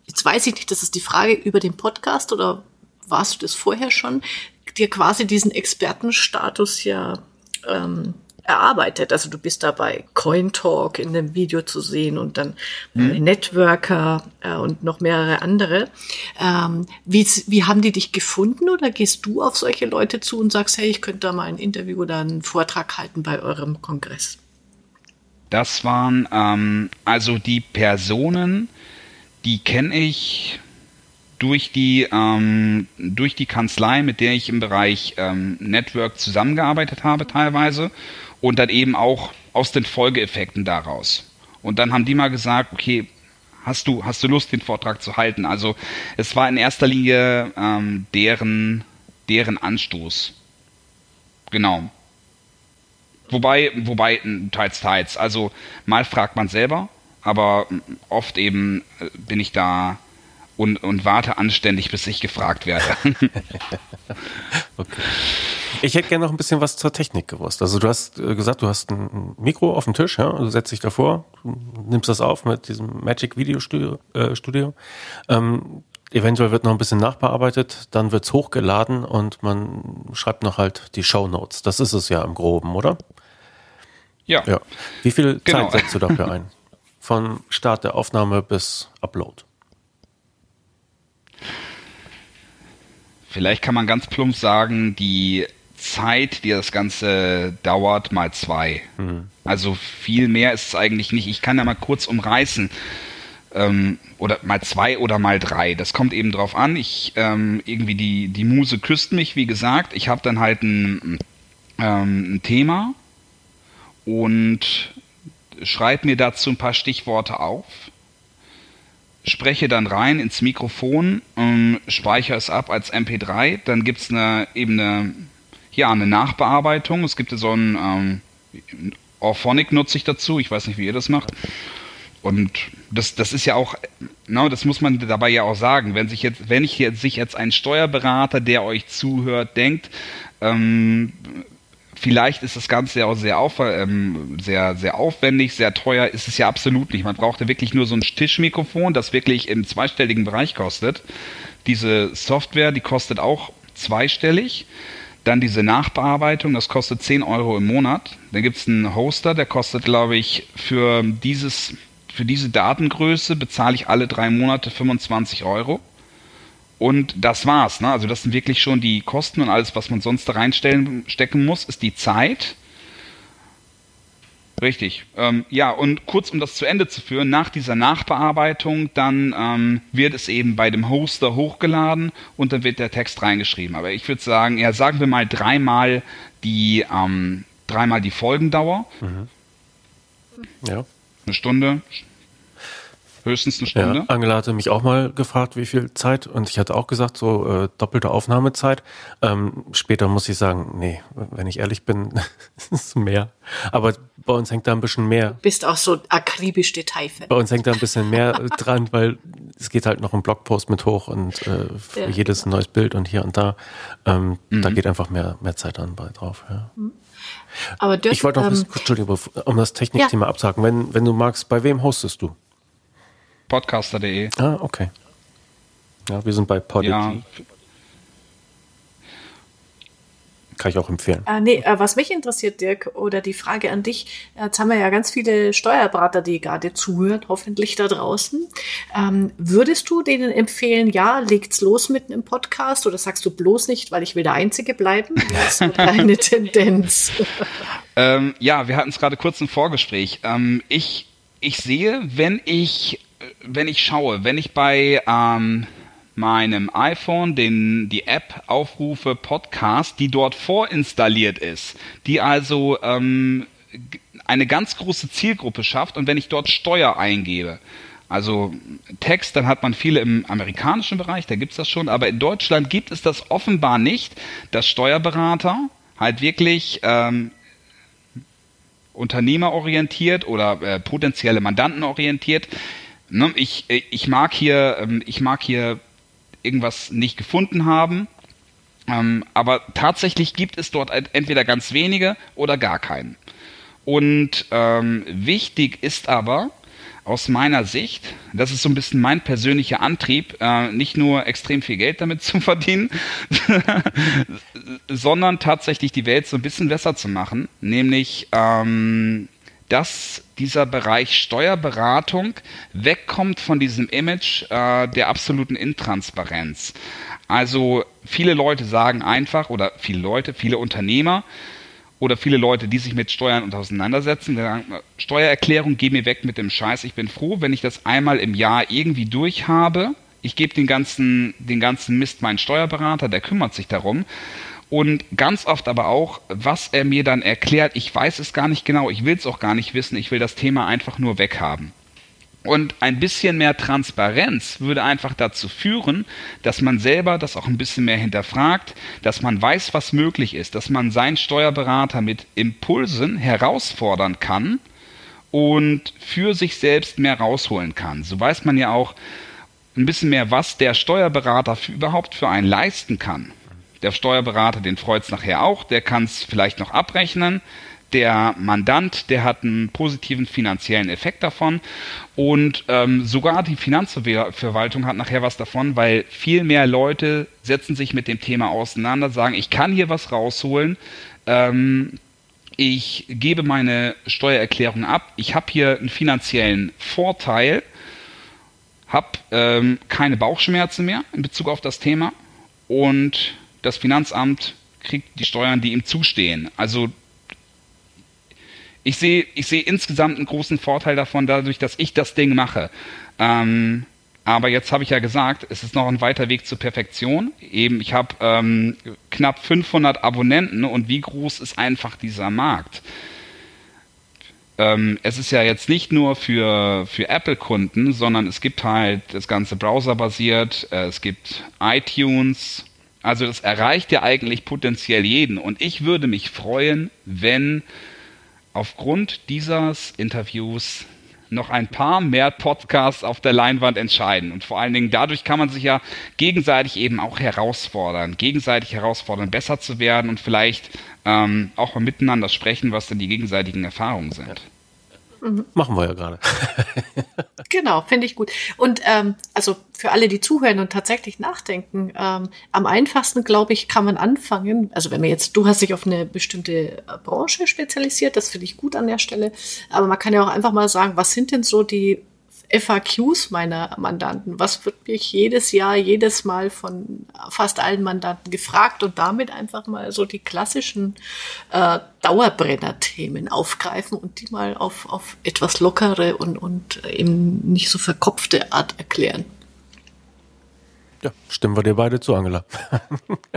jetzt weiß ich nicht, das ist die Frage über den Podcast oder warst du das vorher schon, dir quasi diesen Expertenstatus ja ähm, erarbeitet. Also du bist da bei CoinTalk in dem Video zu sehen und dann mhm. Networker äh, und noch mehrere andere. Ähm, wie, wie haben die dich gefunden oder gehst du auf solche Leute zu und sagst, hey, ich könnte da mal ein Interview oder einen Vortrag halten bei eurem Kongress? Das waren ähm, also die Personen, die kenne ich durch die, ähm, durch die Kanzlei, mit der ich im Bereich ähm, Network zusammengearbeitet habe teilweise und dann eben auch aus den Folgeeffekten daraus. Und dann haben die mal gesagt, okay, hast du, hast du Lust, den Vortrag zu halten? Also es war in erster Linie ähm, deren, deren Anstoß. Genau. Wobei, wobei, teils, teils. Also mal fragt man selber, aber oft eben äh, bin ich da und, und warte anständig, bis ich gefragt werde. okay. Ich hätte gerne noch ein bisschen was zur Technik gewusst. Also du hast äh, gesagt, du hast ein Mikro auf dem Tisch, ja? du setzt dich davor, nimmst das auf mit diesem Magic Video Studio. Äh, Studio. Ähm, eventuell wird noch ein bisschen nachbearbeitet, dann wird's hochgeladen und man schreibt noch halt die Show Notes. Das ist es ja im Groben, oder? Ja. ja. Wie viel genau. Zeit setzt du dafür ein? Von Start der Aufnahme bis Upload? Vielleicht kann man ganz plump sagen, die Zeit, die das Ganze dauert, mal zwei. Mhm. Also viel mehr ist es eigentlich nicht. Ich kann da mal kurz umreißen. Ähm, oder mal zwei oder mal drei. Das kommt eben drauf an. Ich ähm, irgendwie die, die Muse küsst mich, wie gesagt. Ich habe dann halt ein, ähm, ein Thema und schreibe mir dazu ein paar Stichworte auf spreche dann rein ins Mikrofon, ähm, speichere es ab als MP3, dann gibt es eine, eben eine, ja, eine Nachbearbeitung. Es gibt so ein ähm, Orphonic nutze ich dazu, ich weiß nicht, wie ihr das macht. Und das, das ist ja auch, no, das muss man dabei ja auch sagen, wenn sich jetzt, wenn ich jetzt, sich jetzt ein Steuerberater, der euch zuhört, denkt, ähm, Vielleicht ist das Ganze ja auch sehr, auf, ähm, sehr, sehr aufwendig, sehr teuer. Ist es ja absolut nicht. Man braucht ja wirklich nur so ein Tischmikrofon, das wirklich im zweistelligen Bereich kostet. Diese Software, die kostet auch zweistellig. Dann diese Nachbearbeitung, das kostet 10 Euro im Monat. Dann gibt es einen Hoster, der kostet, glaube ich, für, dieses, für diese Datengröße bezahle ich alle drei Monate 25 Euro. Und das war's. Ne? Also das sind wirklich schon die Kosten und alles, was man sonst da reinstellen stecken muss, ist die Zeit. Richtig. Ähm, ja, und kurz um das zu Ende zu führen, nach dieser Nachbearbeitung, dann ähm, wird es eben bei dem Hoster hochgeladen und dann wird der Text reingeschrieben. Aber ich würde sagen, ja, sagen wir mal dreimal die, ähm, dreimal die Folgendauer. Mhm. Ja. Eine Stunde, höchstens eine Stunde. Ja, Angela hatte mich auch mal gefragt, wie viel Zeit und ich hatte auch gesagt, so äh, doppelte Aufnahmezeit. Ähm, später muss ich sagen, nee, wenn ich ehrlich bin, ist es mehr. Aber bei uns hängt da ein bisschen mehr. Du bist auch so akribisch detailfest. Bei uns hängt da ein bisschen mehr dran, weil es geht halt noch ein Blogpost mit hoch und äh, für ja, jedes ein neues Bild und hier und da. Ähm, mhm. Da geht einfach mehr, mehr Zeit dran bei drauf. Ja. Mhm. Aber Dirk, ich wollte noch, ähm, Entschuldigung, um das Technikthema ja. abzuhaken, wenn, wenn du magst, bei wem hostest du? podcaster.de. Ah, okay. Ja, wir sind bei Podigy. Ja. Kann ich auch empfehlen. Äh, nee, äh, was mich interessiert, Dirk, oder die Frage an dich, jetzt haben wir ja ganz viele Steuerberater, die gerade zuhören, hoffentlich da draußen. Ähm, würdest du denen empfehlen, ja, legt's los mitten im Podcast oder sagst du bloß nicht, weil ich will der Einzige bleiben? Das ist deine Tendenz. ähm, ja, wir hatten es gerade kurz im Vorgespräch. Ähm, ich, ich sehe, wenn ich wenn ich schaue, wenn ich bei ähm, meinem iPhone den, die App aufrufe Podcast, die dort vorinstalliert ist, die also ähm, eine ganz große Zielgruppe schafft und wenn ich dort Steuer eingebe, also Text, dann hat man viele im amerikanischen Bereich, da gibt es das schon, aber in Deutschland gibt es das offenbar nicht, dass Steuerberater halt wirklich ähm, unternehmerorientiert oder äh, potenzielle Mandanten orientiert ne, ich, ich mag hier, ähm, ich mag hier irgendwas nicht gefunden haben. Ähm, aber tatsächlich gibt es dort entweder ganz wenige oder gar keinen. Und ähm, wichtig ist aber, aus meiner Sicht, das ist so ein bisschen mein persönlicher Antrieb, äh, nicht nur extrem viel Geld damit zu verdienen, sondern tatsächlich die Welt so ein bisschen besser zu machen, nämlich ähm, dass dieser Bereich Steuerberatung wegkommt von diesem Image äh, der absoluten Intransparenz. Also viele Leute sagen einfach, oder viele Leute, viele Unternehmer, oder viele Leute, die sich mit Steuern auseinandersetzen, sagen, Steuererklärung, geh mir weg mit dem Scheiß. Ich bin froh, wenn ich das einmal im Jahr irgendwie durch habe. Ich gebe den ganzen, den ganzen Mist meinen Steuerberater, der kümmert sich darum. Und ganz oft aber auch, was er mir dann erklärt, ich weiß es gar nicht genau, ich will es auch gar nicht wissen, ich will das Thema einfach nur weghaben. Und ein bisschen mehr Transparenz würde einfach dazu führen, dass man selber das auch ein bisschen mehr hinterfragt, dass man weiß, was möglich ist, dass man seinen Steuerberater mit Impulsen herausfordern kann und für sich selbst mehr rausholen kann. So weiß man ja auch ein bisschen mehr, was der Steuerberater überhaupt für einen leisten kann. Der Steuerberater, den freut es nachher auch, der kann es vielleicht noch abrechnen. Der Mandant, der hat einen positiven finanziellen Effekt davon. Und ähm, sogar die Finanzverwaltung hat nachher was davon, weil viel mehr Leute setzen sich mit dem Thema auseinander, sagen, ich kann hier was rausholen, ähm, ich gebe meine Steuererklärung ab, ich habe hier einen finanziellen Vorteil, habe ähm, keine Bauchschmerzen mehr in Bezug auf das Thema. Und das Finanzamt kriegt die Steuern, die ihm zustehen. Also ich sehe ich sehe insgesamt einen großen Vorteil davon, dadurch, dass ich das Ding mache. Ähm, aber jetzt habe ich ja gesagt, es ist noch ein weiter Weg zur Perfektion. Eben, ich habe ähm, knapp 500 Abonnenten und wie groß ist einfach dieser Markt? Ähm, es ist ja jetzt nicht nur für, für Apple-Kunden, sondern es gibt halt das Ganze browserbasiert, äh, es gibt iTunes. Also das erreicht ja eigentlich potenziell jeden. Und ich würde mich freuen, wenn aufgrund dieses Interviews noch ein paar mehr Podcasts auf der Leinwand entscheiden. Und vor allen Dingen dadurch kann man sich ja gegenseitig eben auch herausfordern, gegenseitig herausfordern, besser zu werden und vielleicht ähm, auch miteinander sprechen, was denn die gegenseitigen Erfahrungen sind. Machen wir ja gerade. genau, finde ich gut. Und ähm, also für alle, die zuhören und tatsächlich nachdenken, ähm, am einfachsten, glaube ich, kann man anfangen. Also wenn man jetzt, du hast dich auf eine bestimmte Branche spezialisiert, das finde ich gut an der Stelle. Aber man kann ja auch einfach mal sagen, was sind denn so die FAQs meiner Mandanten. Was wird mich jedes Jahr, jedes Mal von fast allen Mandanten gefragt und damit einfach mal so die klassischen äh, Dauerbrenner-Themen aufgreifen und die mal auf, auf etwas lockere und, und eben nicht so verkopfte Art erklären. Ja, stimmen wir dir beide zu, Angela.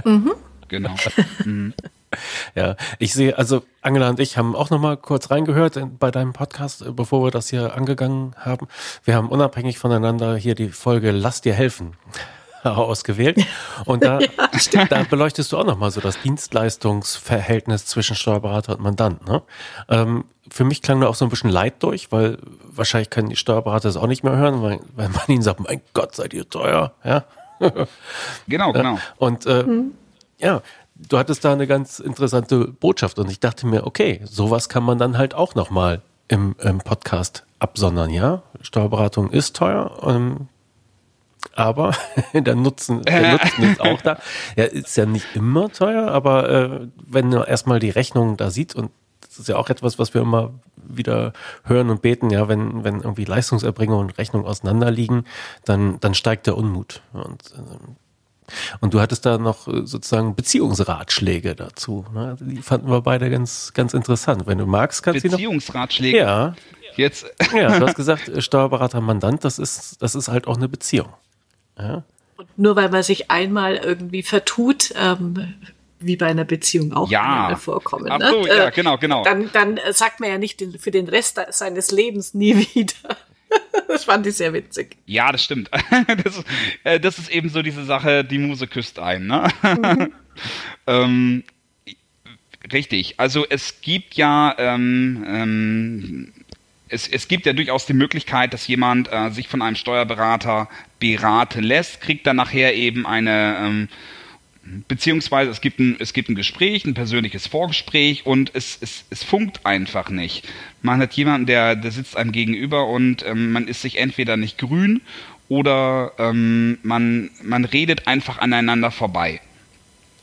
mhm. Genau. Ja, ich sehe, also Angela und ich haben auch noch mal kurz reingehört bei deinem Podcast, äh, bevor wir das hier angegangen haben. Wir haben unabhängig voneinander hier die Folge Lass dir helfen ausgewählt. Und da, ja, da beleuchtest du auch noch mal so das Dienstleistungsverhältnis zwischen Steuerberater und Mandant. Ne? Ähm, für mich klang da auch so ein bisschen Leid durch, weil wahrscheinlich können die Steuerberater das auch nicht mehr hören, weil, weil man ihnen sagt, mein Gott, seid ihr teuer. Ja? genau, genau. Und äh, mhm. ja, du hattest da eine ganz interessante Botschaft und ich dachte mir, okay, sowas kann man dann halt auch nochmal im, im Podcast absondern, ja? Steuerberatung ist teuer, ähm, aber der Nutzen, der Nutzen ist auch da. Ja, ist ja nicht immer teuer, aber äh, wenn man erstmal die Rechnung da sieht und das ist ja auch etwas, was wir immer wieder hören und beten, ja, wenn, wenn irgendwie Leistungserbringung und Rechnung auseinanderliegen, dann, dann steigt der Unmut. Und äh, und du hattest da noch äh, sozusagen Beziehungsratschläge dazu. Ne? Die fanden wir beide ganz, ganz interessant. Wenn du magst, kannst du Beziehungsratschläge? Ja. Jetzt. Ja, du hast gesagt, äh, Steuerberater, Mandant, das ist, das ist halt auch eine Beziehung. Ja? Und nur weil man sich einmal irgendwie vertut, ähm, wie bei einer Beziehung auch ja. vorkommen. Ach ne? so, ne? ja, genau, genau. Dann, dann sagt man ja nicht für den Rest seines Lebens nie wieder. Das fand ich sehr witzig. Ja, das stimmt. Das, äh, das ist eben so diese Sache, die Muse küsst ein. Ne? Mhm. ähm, richtig. Also es gibt ja ähm, ähm, es, es, gibt ja durchaus die Möglichkeit, dass jemand äh, sich von einem Steuerberater beraten lässt, kriegt dann nachher eben eine ähm, beziehungsweise es gibt ein, es gibt ein Gespräch, ein persönliches Vorgespräch und es, es, es funkt einfach nicht. Man hat jemanden, der, der sitzt einem gegenüber und ähm, man ist sich entweder nicht grün oder ähm, man, man redet einfach aneinander vorbei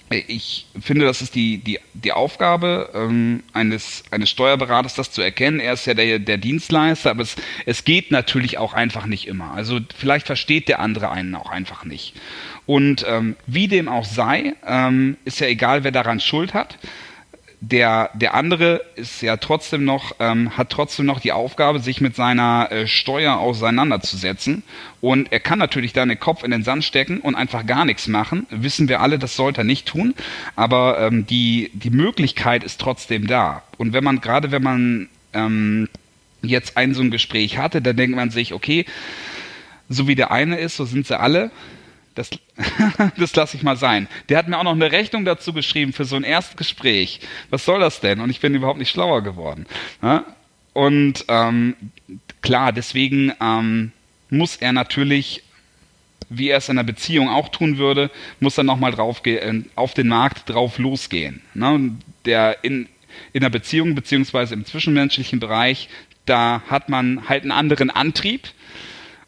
ich finde, das ist die, die, die Aufgabe ähm, eines, eines Steuerberaters, das zu erkennen. Er ist ja der, der Dienstleister, aber es, es geht natürlich auch einfach nicht immer. Also vielleicht versteht der andere einen auch einfach nicht. Und ähm, wie dem auch sei, ähm, ist ja egal, wer daran Schuld hat der, der andere ist ja trotzdem noch, ähm, hat trotzdem noch die Aufgabe, sich mit seiner äh, Steuer auseinanderzusetzen. Und er kann natürlich da den Kopf in den Sand stecken und einfach gar nichts machen. Wissen wir alle, das sollte er nicht tun. Aber ähm, die, die Möglichkeit ist trotzdem da. Und wenn man, gerade wenn man ähm, jetzt ein so ein Gespräch hatte, dann denkt man sich, okay, so wie der eine ist, so sind sie alle das, das lasse ich mal sein. Der hat mir auch noch eine Rechnung dazu geschrieben für so ein Erstgespräch. Was soll das denn? Und ich bin überhaupt nicht schlauer geworden. Ja? Und ähm, klar, deswegen ähm, muss er natürlich, wie er es in einer Beziehung auch tun würde, muss er nochmal drauf äh, auf den Markt drauf losgehen. Ne? Der in, in einer Beziehung beziehungsweise im zwischenmenschlichen Bereich, da hat man halt einen anderen Antrieb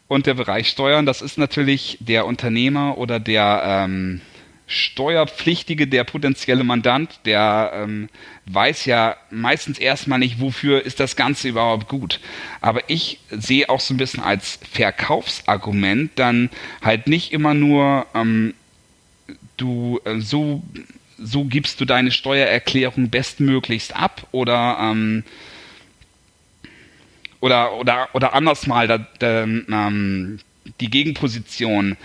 und der Bereich Steuern, das ist natürlich der Unternehmer oder der ähm, Steuerpflichtige, der potenzielle Mandant, der ähm, weiß ja meistens erstmal nicht, wofür ist das Ganze überhaupt gut. Aber ich sehe auch so ein bisschen als Verkaufsargument dann halt nicht immer nur, ähm, du äh, so, so gibst du deine Steuererklärung bestmöglichst ab oder ähm, oder, oder, oder anders mal, da, da, ähm, die Gegenposition,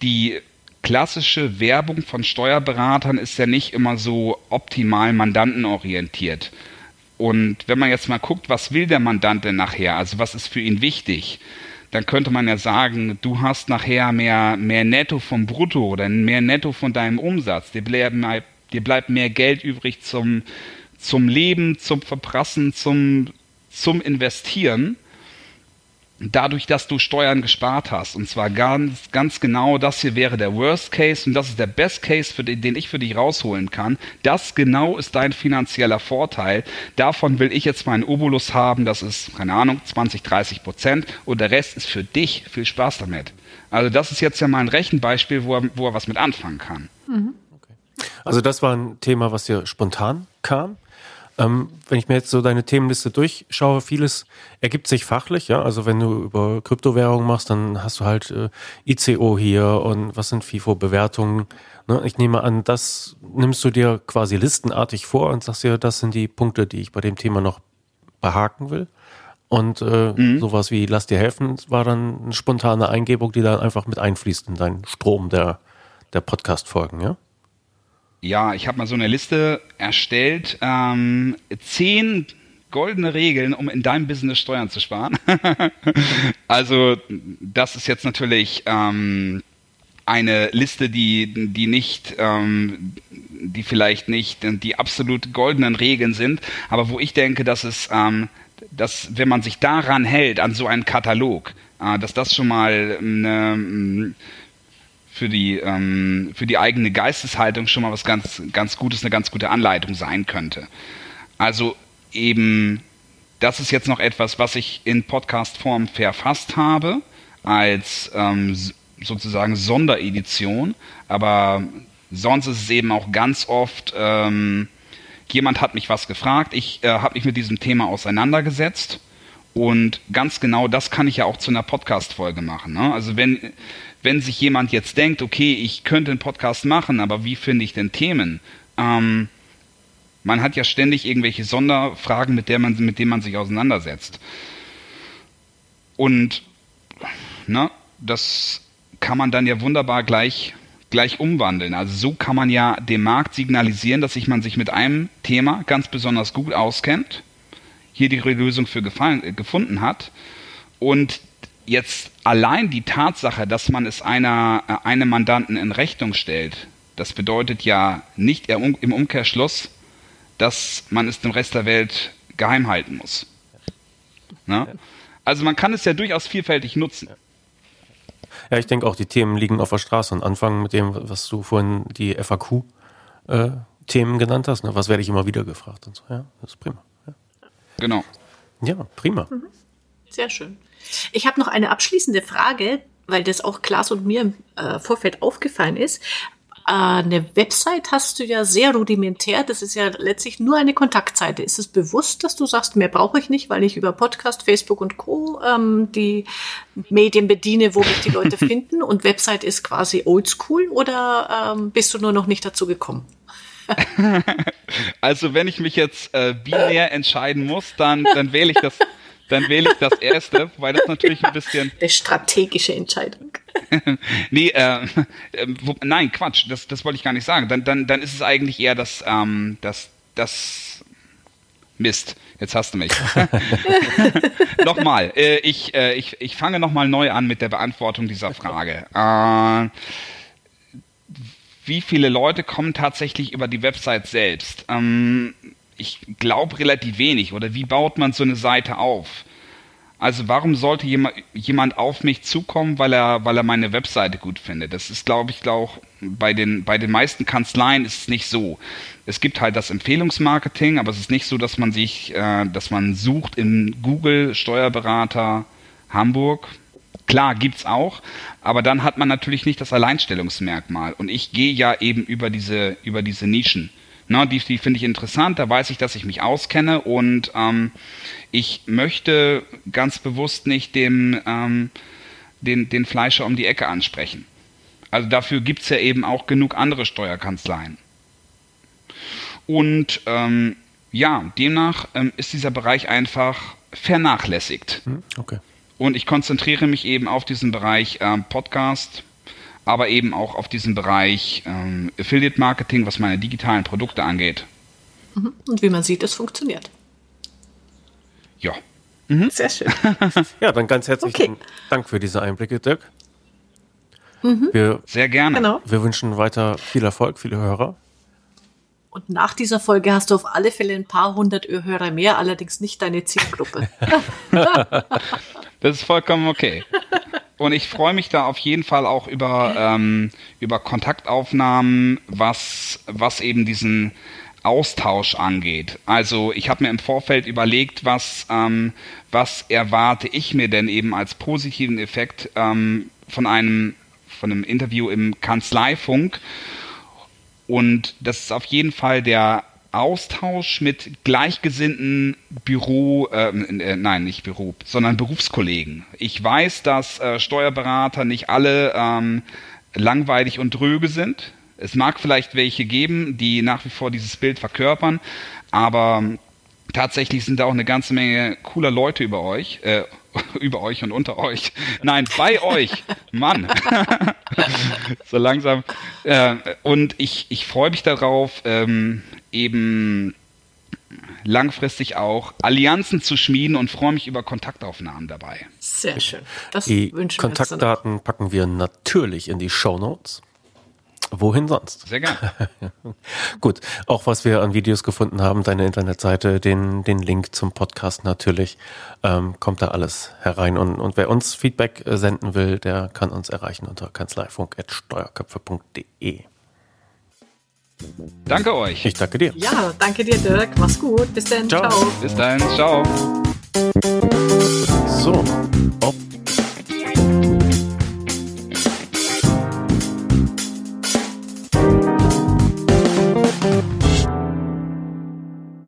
die klassische Werbung von Steuerberatern ist ja nicht immer so optimal mandantenorientiert. Und wenn man jetzt mal guckt, was will der Mandant denn nachher, also was ist für ihn wichtig, dann könnte man ja sagen, du hast nachher mehr, mehr Netto vom Brutto oder mehr Netto von deinem Umsatz. Dir bleibt, dir bleibt mehr Geld übrig zum, zum Leben, zum Verprassen, zum zum Investieren, dadurch, dass du Steuern gespart hast. Und zwar ganz, ganz genau, das hier wäre der Worst Case und das ist der Best Case, für den, den ich für dich rausholen kann. Das genau ist dein finanzieller Vorteil. Davon will ich jetzt meinen Obolus haben, das ist, keine Ahnung, 20, 30 Prozent und der Rest ist für dich. Viel Spaß damit. Also das ist jetzt ja mal ein Rechenbeispiel, wo er, wo er was mit anfangen kann. Mhm. Okay. Also das war ein Thema, was dir spontan kam. Ähm, wenn ich mir jetzt so deine Themenliste durchschaue, vieles ergibt sich fachlich, ja. Also wenn du über Kryptowährungen machst, dann hast du halt äh, ICO hier und was sind FIFO-Bewertungen. Ne? Ich nehme an, das nimmst du dir quasi listenartig vor und sagst dir, das sind die Punkte, die ich bei dem Thema noch behaken will. Und äh, mhm. sowas wie Lass dir helfen war dann eine spontane Eingebung, die dann einfach mit einfließt in deinen Strom der, der Podcast-Folgen, ja? Ja, ich habe mal so eine Liste erstellt. Ähm, zehn goldene Regeln, um in deinem Business Steuern zu sparen. also das ist jetzt natürlich ähm, eine Liste, die, die nicht, ähm, die vielleicht nicht die absolut goldenen Regeln sind, aber wo ich denke, dass es, ähm, dass wenn man sich daran hält, an so einen Katalog, äh, dass das schon mal eine für die, ähm, für die eigene Geisteshaltung schon mal was ganz, ganz Gutes, eine ganz gute Anleitung sein könnte. Also eben, das ist jetzt noch etwas, was ich in Podcast-Form verfasst habe, als ähm, sozusagen Sonderedition, aber sonst ist es eben auch ganz oft, ähm, jemand hat mich was gefragt, ich äh, habe mich mit diesem Thema auseinandergesetzt und ganz genau das kann ich ja auch zu einer Podcast-Folge machen. Ne? Also wenn wenn sich jemand jetzt denkt, okay, ich könnte einen Podcast machen, aber wie finde ich denn Themen? Ähm, man hat ja ständig irgendwelche Sonderfragen, mit, der man, mit denen man sich auseinandersetzt. Und na, das kann man dann ja wunderbar gleich, gleich umwandeln. Also so kann man ja dem Markt signalisieren, dass sich man sich mit einem Thema ganz besonders gut auskennt, hier die Lösung für gefallen, äh, gefunden hat und jetzt allein die Tatsache, dass man es einer, äh, einem Mandanten in Rechnung stellt, das bedeutet ja nicht im Umkehrschluss, dass man es dem Rest der Welt geheim halten muss. Ne? Also man kann es ja durchaus vielfältig nutzen. Ja, ich denke auch, die Themen liegen auf der Straße und anfangen mit dem, was du vorhin die FAQ-Themen äh, genannt hast. Ne? Was werde ich immer wieder gefragt und so. Ja, das ist prima. Ja. Genau. Ja, prima. Mhm. Sehr schön. Ich habe noch eine abschließende Frage, weil das auch Klaas und mir im äh, Vorfeld aufgefallen ist. Äh, eine Website hast du ja sehr rudimentär. Das ist ja letztlich nur eine Kontaktseite. Ist es bewusst, dass du sagst, mehr brauche ich nicht, weil ich über Podcast, Facebook und Co. Ähm, die Medien bediene, wo mich die Leute finden und Website ist quasi oldschool oder ähm, bist du nur noch nicht dazu gekommen? also wenn ich mich jetzt äh, binär entscheiden muss, dann, dann wähle ich das dann wähle ich das erste, weil das natürlich ein bisschen. Eine strategische Entscheidung. nee, äh, wo, nein, Quatsch, das, das wollte ich gar nicht sagen. Dann, dann, dann ist es eigentlich eher das, ähm, das, das Mist. Jetzt hast du mich. nochmal, äh, ich, äh, ich, ich fange nochmal neu an mit der Beantwortung dieser Frage. Äh, wie viele Leute kommen tatsächlich über die Website selbst? Ähm, ich glaube relativ wenig. Oder wie baut man so eine Seite auf? Also warum sollte jemand auf mich zukommen, weil er, weil er meine Webseite gut findet? Das ist, glaube ich, auch bei den, bei den meisten Kanzleien ist es nicht so. Es gibt halt das Empfehlungsmarketing, aber es ist nicht so, dass man sich, äh, dass man sucht in Google Steuerberater Hamburg. Klar, gibt's auch, aber dann hat man natürlich nicht das Alleinstellungsmerkmal. Und ich gehe ja eben über diese, über diese Nischen. Na, die die finde ich interessant, da weiß ich, dass ich mich auskenne und ähm, ich möchte ganz bewusst nicht dem, ähm, den, den Fleischer um die Ecke ansprechen. Also dafür gibt es ja eben auch genug andere Steuerkanzleien. Und ähm, ja, demnach ähm, ist dieser Bereich einfach vernachlässigt. Hm, okay. Und ich konzentriere mich eben auf diesen Bereich ähm, Podcast, aber eben auch auf diesen Bereich ähm, Affiliate Marketing, was meine digitalen Produkte angeht. Mhm. Und wie man sieht, es funktioniert. Ja. Mhm. Sehr schön. ja, dann ganz herzlichen okay. Dank für diese Einblicke, Dirk. Mhm. Wir, Sehr gerne. Genau. Wir wünschen weiter viel Erfolg, viele Hörer. Und nach dieser Folge hast du auf alle Fälle ein paar hundert Hörer mehr, allerdings nicht deine Zielgruppe. das ist vollkommen okay. Und ich freue mich da auf jeden Fall auch über, ähm, über Kontaktaufnahmen, was, was eben diesen Austausch angeht. Also ich habe mir im Vorfeld überlegt, was, ähm, was erwarte ich mir denn eben als positiven Effekt ähm, von einem von einem Interview im Kanzleifunk. Und das ist auf jeden Fall der Austausch mit gleichgesinnten Büro, äh, äh, nein, nicht Büro, sondern Berufskollegen. Ich weiß, dass äh, Steuerberater nicht alle ähm, langweilig und dröge sind. Es mag vielleicht welche geben, die nach wie vor dieses Bild verkörpern, aber tatsächlich sind da auch eine ganze Menge cooler Leute über euch, äh, über euch und unter euch. Nein, bei euch. Mann. so langsam. Äh, und ich, ich freue mich darauf, ähm, eben langfristig auch Allianzen zu schmieden und freue mich über Kontaktaufnahmen dabei. Sehr schön. Das die Kontaktdaten packen wir natürlich in die Show Notes. Wohin sonst? Sehr gerne. Gut, auch was wir an Videos gefunden haben, deine Internetseite, den, den Link zum Podcast natürlich, ähm, kommt da alles herein. Und, und wer uns Feedback äh, senden will, der kann uns erreichen unter kanzleifunk.steuerköpfe.de. Danke euch. Ich danke dir. Ja, danke dir, Dirk. Mach's gut. Bis dann. Ciao. ciao. Bis dann. Ciao.